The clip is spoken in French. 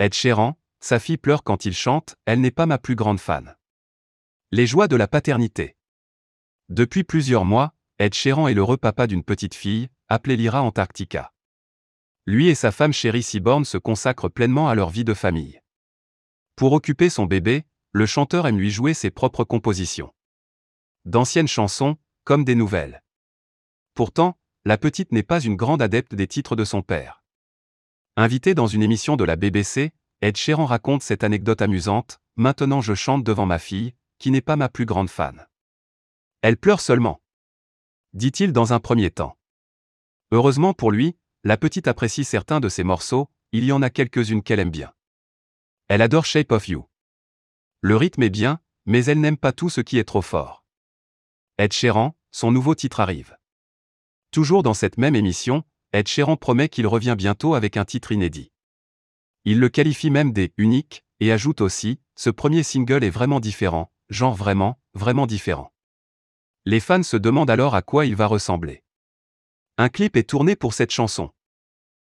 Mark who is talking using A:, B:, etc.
A: Ed Sheeran, sa fille pleure quand il chante, elle n'est pas ma plus grande fan. Les joies de la paternité. Depuis plusieurs mois, Ed Sheeran est l'heureux papa d'une petite fille, appelée Lyra Antarctica. Lui et sa femme chérie Seaborn se consacrent pleinement à leur vie de famille. Pour occuper son bébé, le chanteur aime lui jouer ses propres compositions. D'anciennes chansons, comme des nouvelles. Pourtant, la petite n'est pas une grande adepte des titres de son père. Invité dans une émission de la BBC, Ed Sheeran raconte cette anecdote amusante Maintenant je chante devant ma fille, qui n'est pas ma plus grande fan. Elle pleure seulement. Dit-il dans un premier temps. Heureusement pour lui, la petite apprécie certains de ses morceaux, il y en a quelques-unes qu'elle aime bien. Elle adore Shape of You. Le rythme est bien, mais elle n'aime pas tout ce qui est trop fort. Ed Sheeran, son nouveau titre arrive. Toujours dans cette même émission, Ed Sheeran promet qu'il revient bientôt avec un titre inédit. Il le qualifie même des uniques et ajoute aussi ce premier single est vraiment différent, genre vraiment, vraiment différent. Les fans se demandent alors à quoi il va ressembler. Un clip est tourné pour cette chanson.